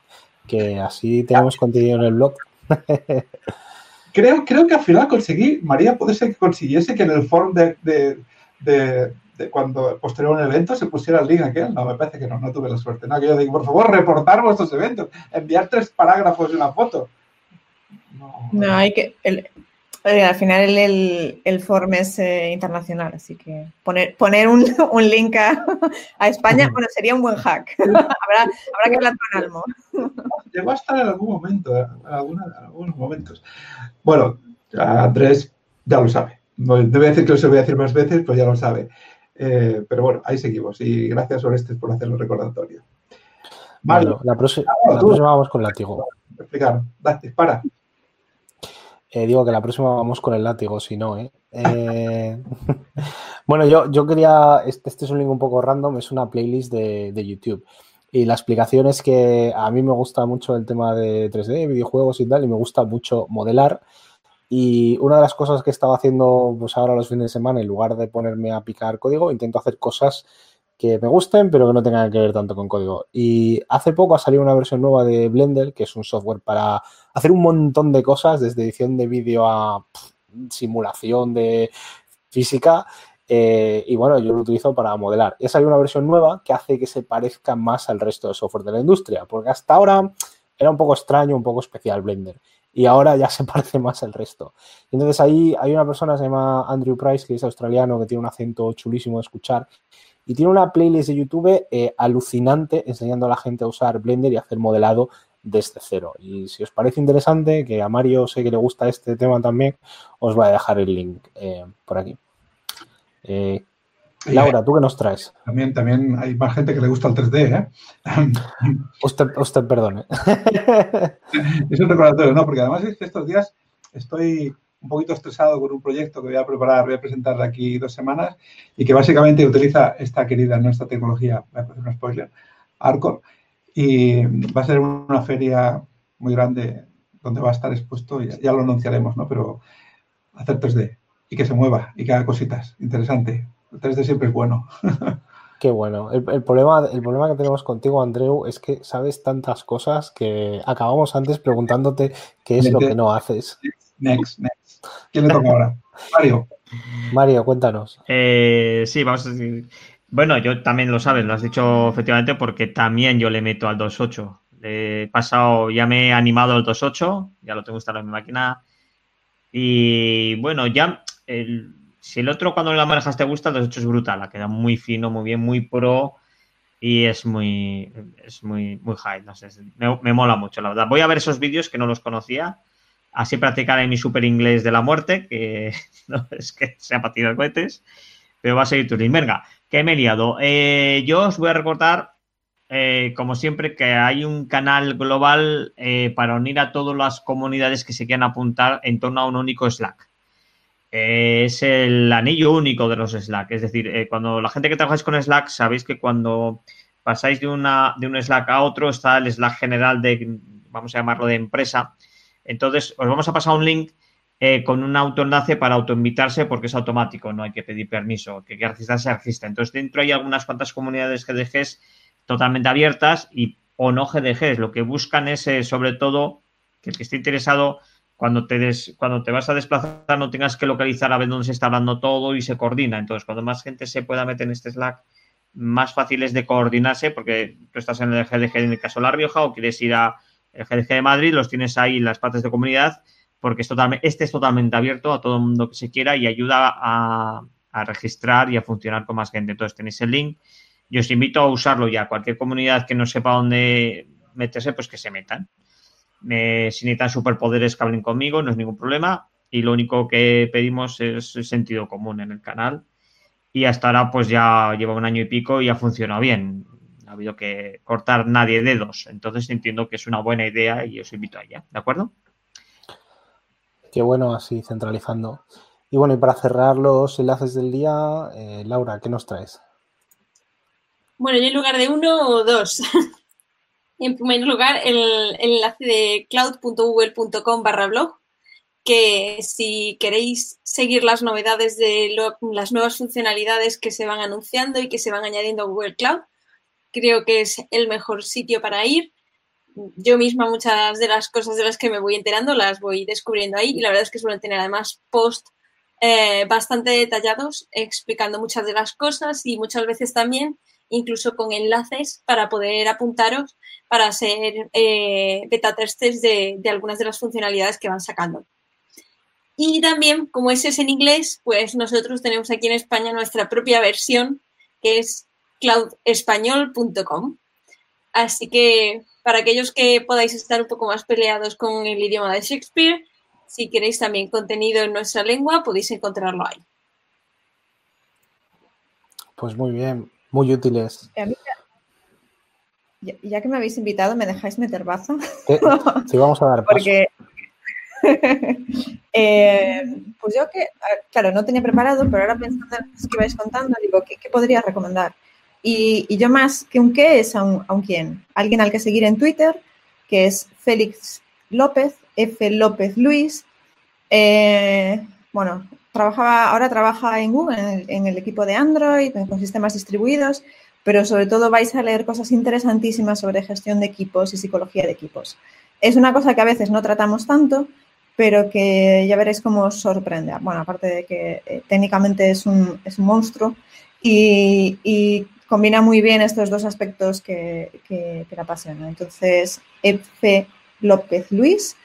que así tenemos contenido en el blog. creo, creo que al final conseguí, María, puede ser que consiguiese que en el forum de cuando posterior a un evento se pusiera el link aquel. No, me parece que no, no tuve la suerte. No, que yo digo, por favor, reportar vuestros eventos, enviar tres parágrafos y una foto. No, hay que. Eh, al final el, el, form es eh, internacional, así que poner, poner un, un link a, a, España, bueno, sería un buen hack. habrá, habrá, que hablar con Almo. Llegó a estar en algún momento, en, alguna, en algunos momentos. Bueno, Andrés ya lo sabe. No, debe decir que lo voy a decir más veces, pues ya lo sabe. Eh, pero bueno, ahí seguimos y gracias Orestes por hacer el recordatorio. Vale, la, próxima, vamos con el látigo. Explicar, dispara. Eh, digo que la próxima vamos con el látigo, si no, ¿eh? eh bueno, yo, yo quería, este, este, es un link un poco random, es una playlist de, de, YouTube. Y la explicación es que a mí me gusta mucho el tema de 3D, videojuegos y tal, y me gusta mucho modelar. Y una de las cosas que estaba haciendo pues ahora los fines de semana, en lugar de ponerme a picar código, intento hacer cosas que me gusten, pero que no tengan que ver tanto con código. Y hace poco ha salido una versión nueva de Blender, que es un software para hacer un montón de cosas, desde edición de vídeo a simulación de física. Eh, y bueno, yo lo utilizo para modelar. Y ha salido una versión nueva que hace que se parezca más al resto del software de la industria, porque hasta ahora era un poco extraño, un poco especial Blender y ahora ya se parece más al resto. Entonces ahí hay una persona que se llama Andrew Price, que es australiano, que tiene un acento chulísimo de escuchar y tiene una playlist de YouTube eh, alucinante enseñando a la gente a usar Blender y hacer modelado desde cero. Y si os parece interesante, que a Mario sé que le gusta este tema también, os voy a dejar el link eh, por aquí. Eh, Laura, ¿tú qué nos traes? También, también hay más gente que le gusta el 3D, ¿eh? usted, usted perdone. es un recordatorio, ¿no? Porque además es que estos días estoy un poquito estresado con un proyecto que voy a preparar, voy a presentar de aquí dos semanas y que básicamente utiliza esta querida nuestra tecnología, voy a hacer un spoiler, Arcor, y va a ser una feria muy grande donde va a estar expuesto, ya, ya lo anunciaremos, ¿no? Pero hacer 3D y que se mueva y que haga cositas, interesante. El 3D siempre es bueno. Qué bueno. El, problema, el problema que tenemos contigo, Andreu, es que sabes tantas cosas que acabamos antes preguntándote qué es lo que no haces. Next, next. ¿Quién le toca ahora? Mario. Mario, cuéntanos. Eh, sí, vamos a decir. Bueno, yo también lo sabes, lo has dicho efectivamente porque también yo le meto al 2.8. He pasado, ya me he animado al 2.8, ya lo tengo instalado en mi máquina Y bueno, ya el, si el otro cuando la manejas te gusta, has hecho es brutal, la queda muy fino, muy bien, muy pro y es muy, es muy, muy high, no sé, me, me mola mucho, la verdad. Voy a ver esos vídeos que no los conocía, así practicaré mi super inglés de la muerte, que no es que sea para tirar cohetes, pero va a seguir tu link. Venga, que me he liado. Eh, yo os voy a recordar, eh, como siempre, que hay un canal global eh, para unir a todas las comunidades que se quieran apuntar en torno a un único Slack. Es el anillo único de los Slack. Es decir, eh, cuando la gente que trabajáis con Slack, sabéis que cuando pasáis de, una, de un Slack a otro está el Slack general de, vamos a llamarlo de empresa. Entonces, os vamos a pasar un link eh, con un autoenlace para autoinvitarse porque es automático, no hay que pedir permiso, que quiera registrarse, registra. Entonces, dentro hay algunas cuantas comunidades GDGs totalmente abiertas y o no GDGs. Lo que buscan es, eh, sobre todo, que el que esté interesado, cuando te, des, cuando te vas a desplazar, no tengas que localizar a ver dónde se está hablando todo y se coordina. Entonces, cuando más gente se pueda meter en este Slack, más fácil es de coordinarse porque tú estás en el GDG en el caso de La Rioja o quieres ir a el GDG de Madrid, los tienes ahí en las partes de comunidad porque es totalmente, este es totalmente abierto a todo el mundo que se quiera y ayuda a, a, registrar y a funcionar con más gente. Entonces tenéis el link y os invito a usarlo ya. Cualquier comunidad que no sepa dónde meterse, pues que se metan. Eh, si necesitan superpoderes que hablen conmigo, no es ningún problema. Y lo único que pedimos es sentido común en el canal. Y hasta ahora, pues ya lleva un año y pico y ha funcionado bien. No ha habido que cortar nadie dedos. Entonces entiendo que es una buena idea y os invito a ella. ¿De acuerdo? Qué bueno, así centralizando. Y bueno, y para cerrar los enlaces del día, eh, Laura, ¿qué nos traes? Bueno, yo en lugar de uno o dos. en primer lugar, el, enlace de cloud.google.com barra blog, que si queréis seguir las novedades de las nuevas funcionalidades que se van anunciando y que se van añadiendo a Google Cloud, creo que es el mejor sitio para ir. Yo misma muchas de las cosas de las que me voy enterando las voy descubriendo ahí y la verdad es que suelen tener además post eh, bastante detallados explicando muchas de las cosas y muchas veces también incluso con enlaces para poder apuntaros para ser eh, beta testers de, de, algunas de las funcionalidades que van sacando. Y también, como ese es en inglés, pues nosotros tenemos aquí en España nuestra propia versión que es cloudespañol.com. Así que para aquellos que podáis estar un poco más peleados con el idioma de Shakespeare, si queréis también contenido en nuestra lengua, podéis encontrarlo ahí. Pues muy bien, muy útiles. Ya, ya que me habéis invitado, ¿me dejáis meter baza? Sí, sí vamos a dar paso. Porque, eh, pues yo que, claro, no tenía preparado, pero ahora pensando en lo que vais contando, digo, ¿qué, qué podría recomendar? Y, y, yo más que un qué es a un, a un quién. Alguien al que seguir en Twitter, que es Félix López, F. López Luis. Eh, bueno, trabajaba, ahora trabaja en Google, en el, equipo de Android, con sistemas distribuidos, pero sobre todo vais a leer cosas interesantísimas sobre gestión de equipos y psicología de equipos. Es una cosa que a veces no tratamos tanto, pero que ya veréis cómo os sorprende. Bueno, aparte de que eh, técnicamente es un, monstruo y, combina muy bien estos dos aspectos que, que, que, la apasionan. Entonces, F. López Luis,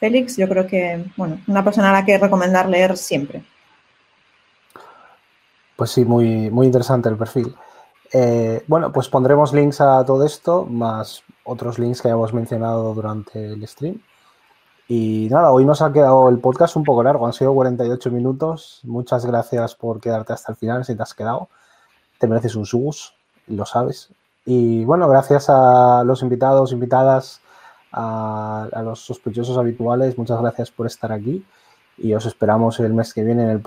Félix, yo creo que, bueno, una persona a la que recomendar leer siempre. Pues sí, muy, muy interesante el perfil. Eh, bueno, pues pondremos links a todo esto, más otros links que hayamos mencionado durante el stream. Y nada, hoy nos ha quedado el podcast un poco largo, han sido 48 minutos. Muchas gracias por quedarte hasta el final si te has quedado te mereces un subus, lo sabes. Y bueno, gracias a los invitados, invitadas, a, a, los sospechosos habituales, muchas gracias por estar aquí y os esperamos el mes que viene en el